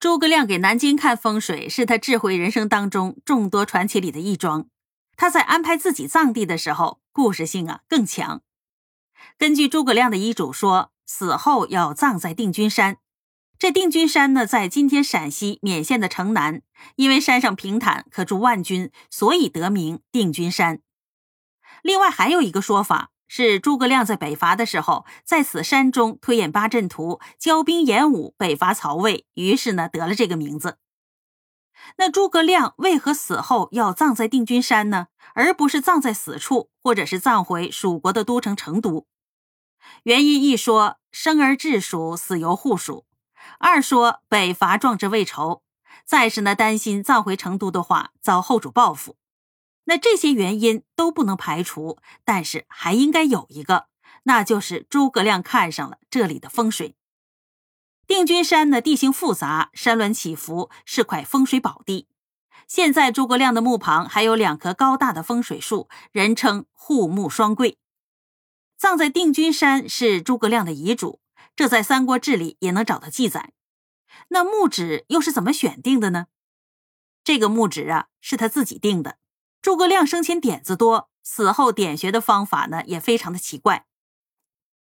诸葛亮给南京看风水，是他智慧人生当中众多传奇里的一桩。他在安排自己葬地的时候，故事性啊更强。根据诸葛亮的遗嘱说，死后要葬在定军山。这定军山呢，在今天陕西勉县的城南，因为山上平坦，可住万军，所以得名定军山。另外还有一个说法是，诸葛亮在北伐的时候，在此山中推演八阵图，教兵演武，北伐曹魏，于是呢得了这个名字。那诸葛亮为何死后要葬在定军山呢？而不是葬在死处，或者是葬回蜀国的都城成都？原因一说，生而治蜀，死犹护蜀。二说北伐壮志未酬，再是呢担心葬回成都的话遭后主报复，那这些原因都不能排除，但是还应该有一个，那就是诸葛亮看上了这里的风水。定军山呢地形复杂，山峦起伏，是块风水宝地。现在诸葛亮的墓旁还有两棵高大的风水树，人称护木双桂。葬在定军山是诸葛亮的遗嘱。这在《三国志》里也能找到记载。那墓址又是怎么选定的呢？这个墓址啊，是他自己定的。诸葛亮生前点子多，死后点穴的方法呢，也非常的奇怪。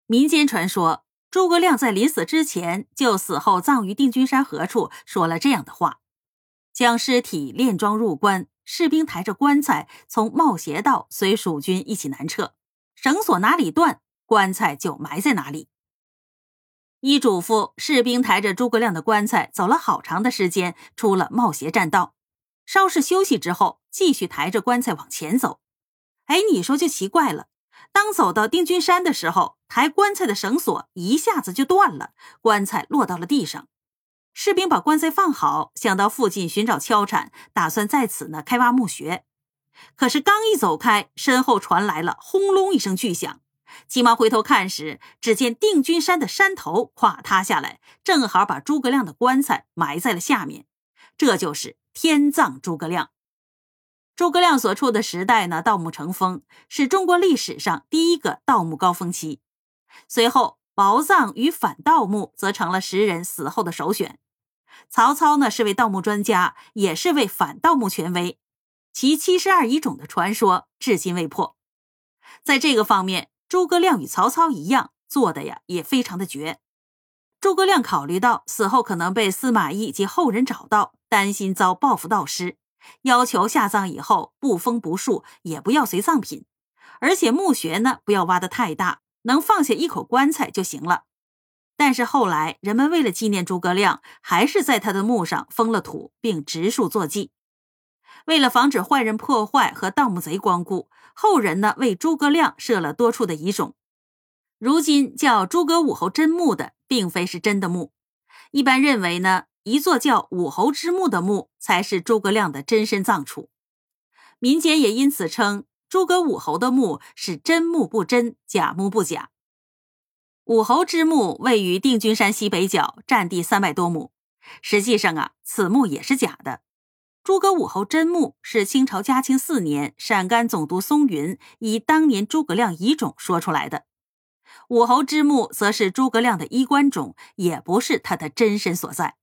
民间传说，诸葛亮在临死之前，就死后葬于定军山何处，说了这样的话：将尸体殓装入棺，士兵抬着棺材从冒斜道随蜀军一起南撤，绳索哪里断，棺材就埋在哪里。一嘱咐士兵抬着诸葛亮的棺材走了好长的时间，出了冒斜栈道，稍事休息之后，继续抬着棺材往前走。哎，你说就奇怪了，当走到定军山的时候，抬棺材的绳索一下子就断了，棺材落到了地上。士兵把棺材放好，想到附近寻找敲铲，打算在此呢开挖墓穴。可是刚一走开，身后传来了轰隆一声巨响。急忙回头看时，只见定军山的山头垮塌下来，正好把诸葛亮的棺材埋在了下面。这就是天葬诸葛亮。诸葛亮所处的时代呢，盗墓成风，是中国历史上第一个盗墓高峰期。随后，薄葬与反盗墓则成了时人死后的首选。曹操呢，是位盗墓专家，也是位反盗墓权威，其七十二遗种的传说至今未破。在这个方面，诸葛亮与曹操一样做的呀，也非常的绝。诸葛亮考虑到死后可能被司马懿及后人找到，担心遭报复盗尸，要求下葬以后不封不树，也不要随葬品，而且墓穴呢不要挖得太大，能放下一口棺材就行了。但是后来人们为了纪念诸葛亮，还是在他的墓上封了土，并植树作祭。为了防止坏人破坏和盗墓贼光顾，后人呢为诸葛亮设了多处的遗冢。如今叫诸葛武侯真墓的，并非是真的墓。一般认为呢，一座叫武侯之墓的墓才是诸葛亮的真身葬处。民间也因此称诸葛武侯的墓是真墓不真，假墓不假。武侯之墓位于定军山西北角，占地三百多亩。实际上啊，此墓也是假的。诸葛武侯真墓是清朝嘉庆四年陕甘总督松云以当年诸葛亮遗冢说出来的，武侯之墓则是诸葛亮的衣冠冢，也不是他的真身所在。